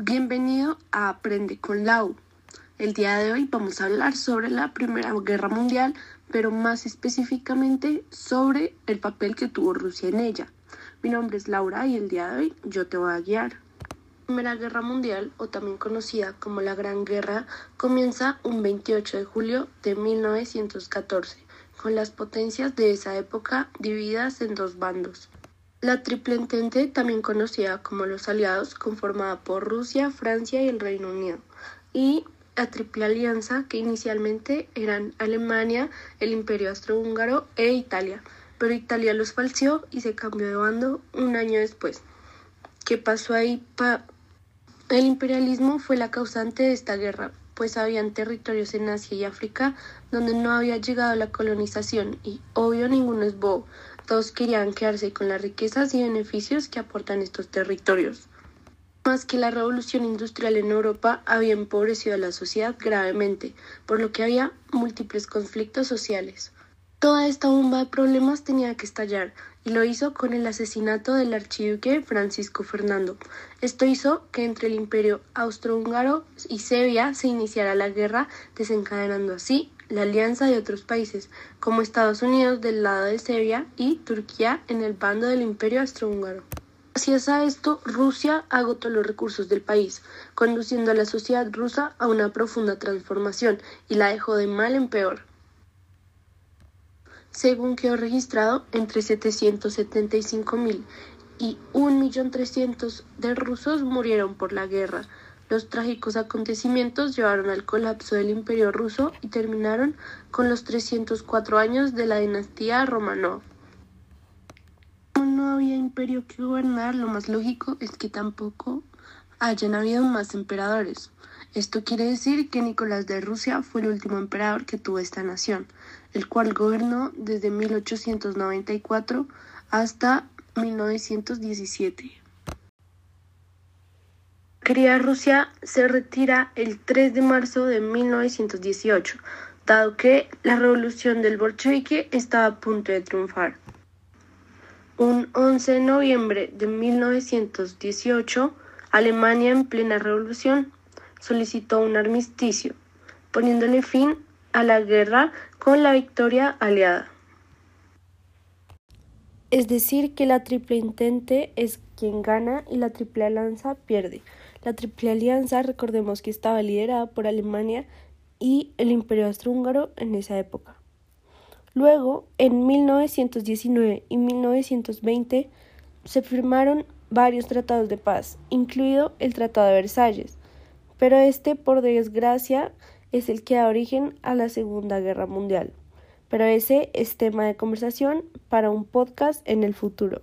Bienvenido a Aprende con Lau. El día de hoy vamos a hablar sobre la Primera Guerra Mundial, pero más específicamente sobre el papel que tuvo Rusia en ella. Mi nombre es Laura y el día de hoy yo te voy a guiar. La Primera Guerra Mundial, o también conocida como la Gran Guerra, comienza un 28 de julio de 1914, con las potencias de esa época divididas en dos bandos. La Triple Entente, también conocida como los Aliados, conformada por Rusia, Francia y el Reino Unido, y la Triple Alianza, que inicialmente eran Alemania, el Imperio Austrohúngaro e Italia, pero Italia los falseó y se cambió de bando un año después. ¿Qué pasó ahí? el imperialismo fue la causante de esta guerra, pues habían territorios en Asia y África donde no había llegado la colonización y obvio ninguno es bobo, todos querían quedarse con las riquezas y beneficios que aportan estos territorios. Más que la revolución industrial en Europa había empobrecido a la sociedad gravemente, por lo que había múltiples conflictos sociales. Toda esta bomba de problemas tenía que estallar, y lo hizo con el asesinato del archiduque Francisco Fernando. Esto hizo que entre el imperio austrohúngaro y Serbia se iniciara la guerra, desencadenando así la alianza de otros países, como Estados Unidos del lado de Serbia y Turquía en el bando del Imperio Austrohúngaro. Gracias a esto, Rusia agotó los recursos del país, conduciendo a la sociedad rusa a una profunda transformación y la dejó de mal en peor. Según quedó registrado, entre 775.000 y 1.300.000 de rusos murieron por la guerra, los trágicos acontecimientos llevaron al colapso del Imperio ruso y terminaron con los 304 años de la dinastía Romanov. Como no había imperio que gobernar, lo más lógico es que tampoco hayan habido más emperadores. Esto quiere decir que Nicolás de Rusia fue el último emperador que tuvo esta nación, el cual gobernó desde 1894 hasta 1917 querida Rusia se retira el 3 de marzo de 1918, dado que la revolución del bolchevique estaba a punto de triunfar. Un 11 de noviembre de 1918, Alemania en plena revolución solicitó un armisticio, poniéndole fin a la guerra con la victoria aliada. Es decir, que la triple intente es quien gana y la triple alianza pierde. La Triple Alianza, recordemos que estaba liderada por Alemania y el Imperio Austrohúngaro en esa época. Luego, en 1919 y 1920, se firmaron varios tratados de paz, incluido el Tratado de Versalles, pero este, por desgracia, es el que da origen a la Segunda Guerra Mundial. Pero ese es tema de conversación para un podcast en el futuro.